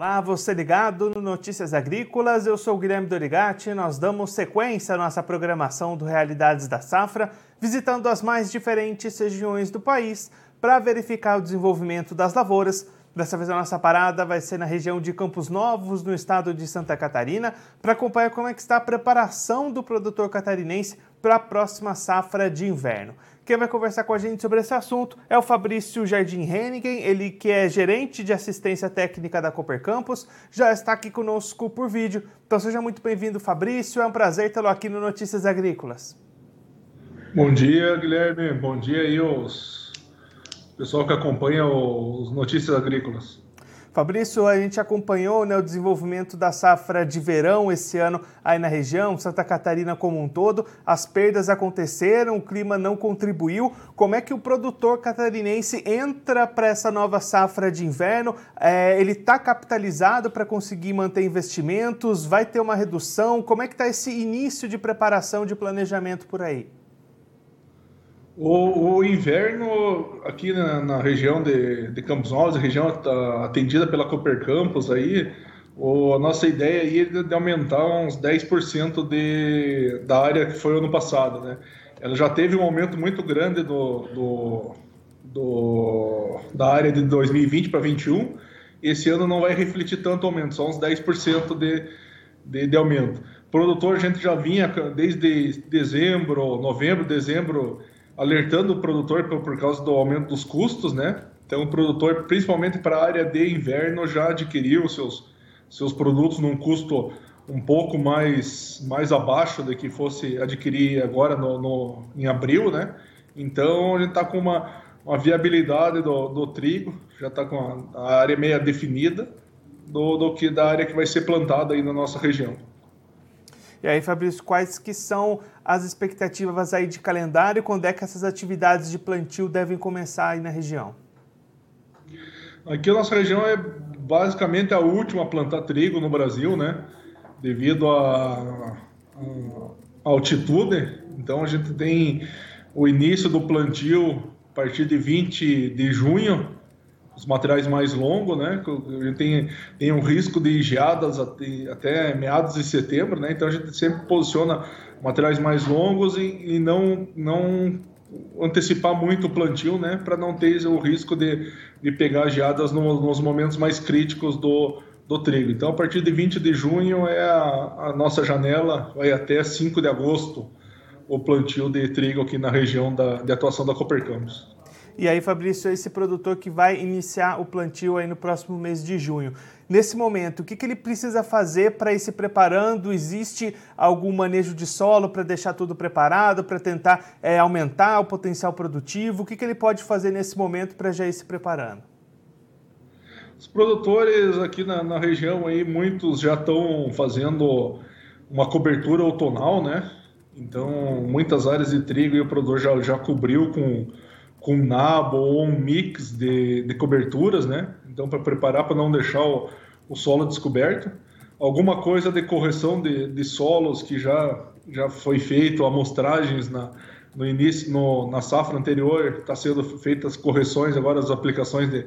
Olá, você ligado no Notícias Agrícolas, eu sou Guilherme Dorigati. Nós damos sequência à nossa programação do Realidades da Safra, visitando as mais diferentes regiões do país para verificar o desenvolvimento das lavouras. Dessa vez a nossa parada vai ser na região de Campos Novos, no estado de Santa Catarina, para acompanhar como é que está a preparação do produtor catarinense para a próxima safra de inverno. Quem vai conversar com a gente sobre esse assunto é o Fabrício Jardim Hennigen, ele que é gerente de assistência técnica da Cooper Campus, já está aqui conosco por vídeo. Então seja muito bem-vindo, Fabrício. É um prazer tê-lo aqui no Notícias Agrícolas. Bom dia, Guilherme. Bom dia aí os pessoal que acompanha os Notícias Agrícolas. Fabrício, a gente acompanhou né, o desenvolvimento da safra de verão esse ano aí na região, Santa Catarina como um todo. As perdas aconteceram, o clima não contribuiu. Como é que o produtor catarinense entra para essa nova safra de inverno? É, ele está capitalizado para conseguir manter investimentos? Vai ter uma redução? Como é que está esse início de preparação de planejamento por aí? O, o, inverno aqui na, na região de, de, Campos Novos, região tá atendida pela Cooper Campus aí, o, a nossa ideia aí é de aumentar uns 10% de, da área que foi ano passado, né? Ela já teve um aumento muito grande do, do, do da área de 2020 para 2021, esse ano não vai refletir tanto aumento, só uns 10% de, de, de aumento. Produtor, a gente já vinha desde dezembro, novembro, dezembro, alertando o produtor por, por causa do aumento dos custos, né? Então, o produtor, principalmente para a área de inverno, já adquiriu seus, seus produtos num custo um pouco mais, mais abaixo do que fosse adquirir agora no, no em abril, né? Então, a gente está com uma, uma viabilidade do, do trigo, já está com a, a, área meia definida do, do que da área que vai ser plantada aí na nossa região. E aí, Fabrício, quais que são as expectativas aí de calendário? Quando é que essas atividades de plantio devem começar aí na região? Aqui a nossa região é basicamente a última a plantar trigo no Brasil, né? Devido à altitude. Então a gente tem o início do plantio a partir de 20 de junho os materiais mais longos, né? Tem, tem um risco de geadas até, até, meados de setembro, né? Então a gente sempre posiciona materiais mais longos e, e não, não antecipar muito o plantio, né? Para não ter o risco de, de pegar geadas no, nos momentos mais críticos do, do trigo. Então a partir de 20 de junho é a, a nossa janela, vai até 5 de agosto o plantio de trigo aqui na região da, de atuação da Cooper Campos. E aí, Fabrício, esse produtor que vai iniciar o plantio aí no próximo mês de junho. Nesse momento, o que, que ele precisa fazer para ir se preparando? Existe algum manejo de solo para deixar tudo preparado, para tentar é, aumentar o potencial produtivo? O que, que ele pode fazer nesse momento para já ir se preparando? Os produtores aqui na, na região aí, muitos já estão fazendo uma cobertura outonal, né? Então, muitas áreas de trigo e o produtor já, já cobriu com com nabo ou um mix de, de coberturas, né? Então, para preparar para não deixar o, o, solo descoberto. Alguma coisa de correção de, de solos que já, já foi feito, amostragens na, no início, no, na safra anterior, está sendo feitas correções agora, as aplicações de,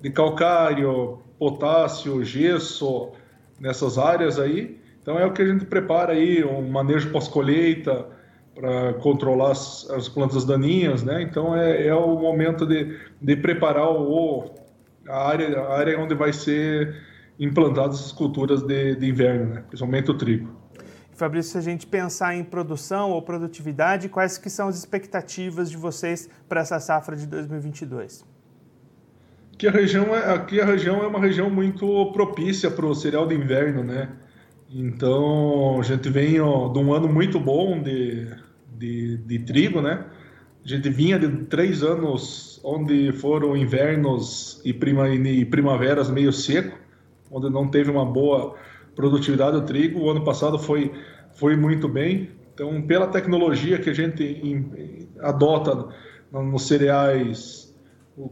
de calcário, potássio, gesso, nessas áreas aí. Então, é o que a gente prepara aí, um manejo pós-colheita, para controlar as, as, plantas daninhas, né? Então é, é o momento de, de preparar o, a, área, a área onde vai ser implantadas as culturas de, de inverno, né? principalmente o trigo. Fabrício, se a gente pensar em produção ou produtividade, quais que são as expectativas de vocês para essa safra de 2022? Aqui a região é, aqui a região é uma região muito propícia para o cereal de inverno, né? Então, a gente vem ó, de um ano muito bom de, de, de, trigo, né? A gente vinha de três anos onde foram invernos e, prima, e primaveras meio seco, onde não teve uma boa produtividade do trigo. O ano passado foi, foi muito bem. Então, pela tecnologia que a gente adota nos cereais,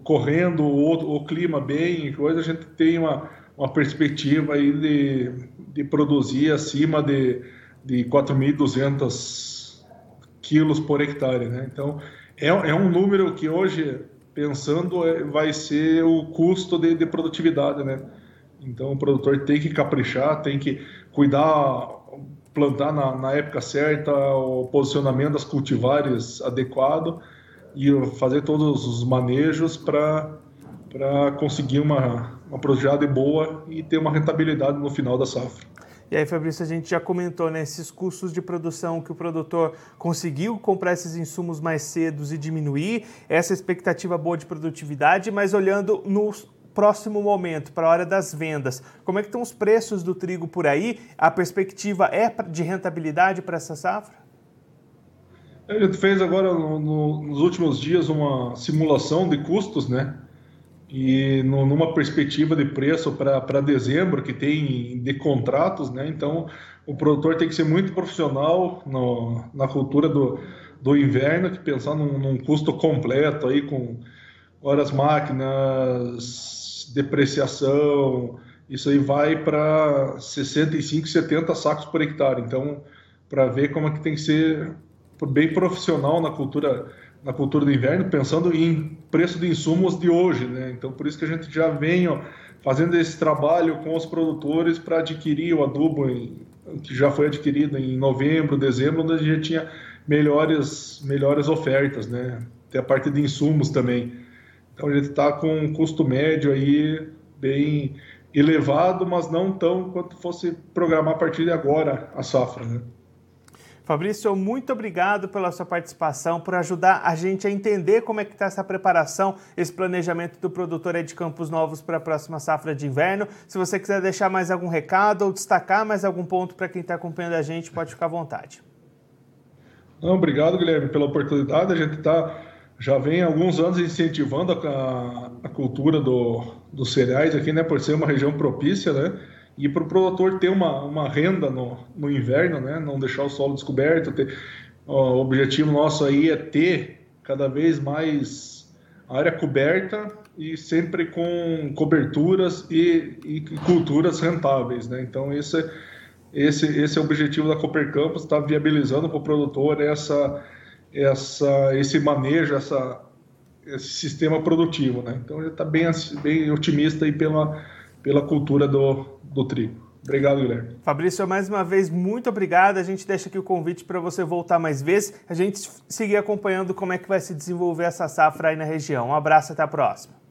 correndo o, o clima bem, coisa, a gente tem uma uma perspectiva aí de, de produzir acima de, de 4.200 quilos por hectare, né? Então, é, é um número que hoje, pensando, é, vai ser o custo de, de produtividade, né? Então o produtor tem que caprichar, tem que cuidar, plantar na, na época certa, o posicionamento das cultivares adequado e fazer todos os manejos para conseguir uma, uma produtividade boa e ter uma rentabilidade no final da safra. E aí, Fabrício, a gente já comentou né, custos de produção que o produtor conseguiu comprar esses insumos mais cedo e diminuir essa expectativa boa de produtividade, mas olhando no próximo momento, para a hora das vendas, como é que estão os preços do trigo por aí? A perspectiva é de rentabilidade para essa safra? A gente fez agora no, nos últimos dias uma simulação de custos, né? E no, numa perspectiva de preço para dezembro que tem de contratos, né? Então o produtor tem que ser muito profissional no, na cultura do, do inverno, que pensar num, num custo completo aí com horas máquinas, depreciação, isso aí vai para 65, 70 sacos por hectare. Então, para ver como é que tem que ser bem profissional na cultura na cultura do inverno, pensando em preço de insumos de hoje, né? Então, por isso que a gente já vem ó, fazendo esse trabalho com os produtores para adquirir o adubo em, que já foi adquirido em novembro, dezembro, onde a gente tinha melhores, melhores ofertas, né? Tem a parte de insumos também. Então, a gente está com um custo médio aí bem elevado, mas não tão quanto fosse programar a partir de agora a safra, né? Fabrício, muito obrigado pela sua participação, por ajudar a gente a entender como é que está essa preparação, esse planejamento do produtor de Campos Novos para a próxima safra de inverno. Se você quiser deixar mais algum recado ou destacar mais algum ponto para quem está acompanhando a gente, pode ficar à vontade. Não, obrigado, Guilherme, pela oportunidade. A gente está já vem alguns anos incentivando a, a cultura do, dos cereais aqui, né, por ser uma região propícia, né? E para o produtor ter uma, uma renda no, no inverno, né? não deixar o solo descoberto. Ter, o objetivo nosso aí é ter cada vez mais área coberta e sempre com coberturas e, e culturas rentáveis. Né? Então, esse, esse, esse é o objetivo da Cooper Campus, está viabilizando para o produtor essa, essa, esse manejo, essa, esse sistema produtivo. Né? Então, ele está bem, bem otimista aí pela, pela cultura do, do trigo. Obrigado, Guilherme. Fabrício, mais uma vez, muito obrigado. A gente deixa aqui o convite para você voltar mais vezes. A gente seguir acompanhando como é que vai se desenvolver essa safra aí na região. Um abraço, até a próxima.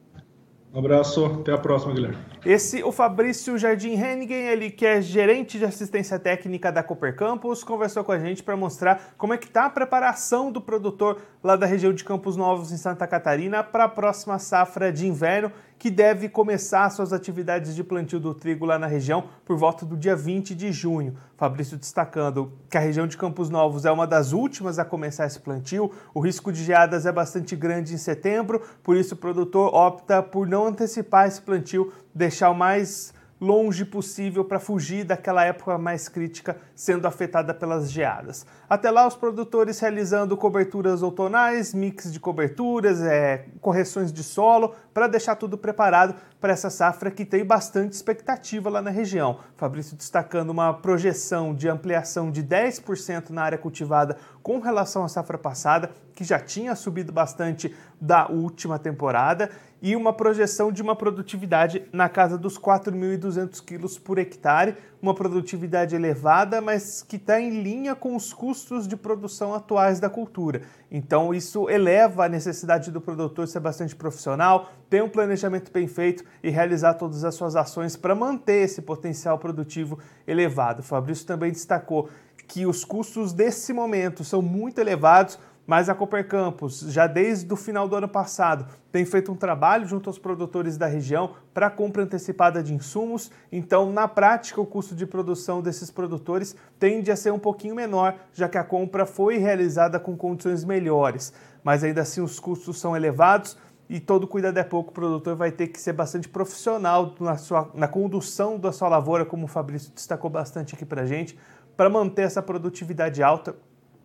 Um abraço, até a próxima, Guilherme. Esse, o Fabrício Jardim Hennigen, ele que é gerente de assistência técnica da Cooper Campus, conversou com a gente para mostrar como é que está a preparação do produtor lá da região de Campos Novos, em Santa Catarina, para a próxima safra de inverno que deve começar suas atividades de plantio do trigo lá na região por volta do dia 20 de junho. Fabrício destacando que a região de Campos Novos é uma das últimas a começar esse plantio, o risco de geadas é bastante grande em setembro, por isso o produtor opta por não antecipar esse plantio, deixar o mais longe possível para fugir daquela época mais crítica sendo afetada pelas geadas. Até lá, os produtores realizando coberturas outonais, mix de coberturas, é, correções de solo, para deixar tudo preparado para essa safra que tem bastante expectativa lá na região. Fabrício destacando uma projeção de ampliação de 10% na área cultivada com relação à safra passada, que já tinha subido bastante da última temporada e uma projeção de uma produtividade na casa dos 4.200 quilos por hectare, uma produtividade elevada, mas que está em linha com os custos de produção atuais da cultura. Então, isso eleva a necessidade do produtor ser bastante profissional, ter um planejamento bem feito e realizar todas as suas ações para manter esse potencial produtivo elevado. Fabrício também destacou que os custos desse momento são muito elevados mas a Cooper Campus, já desde o final do ano passado, tem feito um trabalho junto aos produtores da região para compra antecipada de insumos. Então, na prática, o custo de produção desses produtores tende a ser um pouquinho menor, já que a compra foi realizada com condições melhores. Mas ainda assim, os custos são elevados e todo cuidado é pouco. O produtor vai ter que ser bastante profissional na, sua, na condução da sua lavoura, como o Fabrício destacou bastante aqui para gente, para manter essa produtividade alta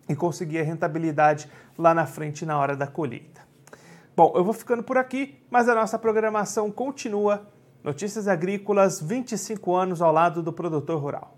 e conseguir a rentabilidade lá na frente na hora da colheita. Bom, eu vou ficando por aqui, mas a nossa programação continua. Notícias Agrícolas, 25 anos ao lado do produtor rural.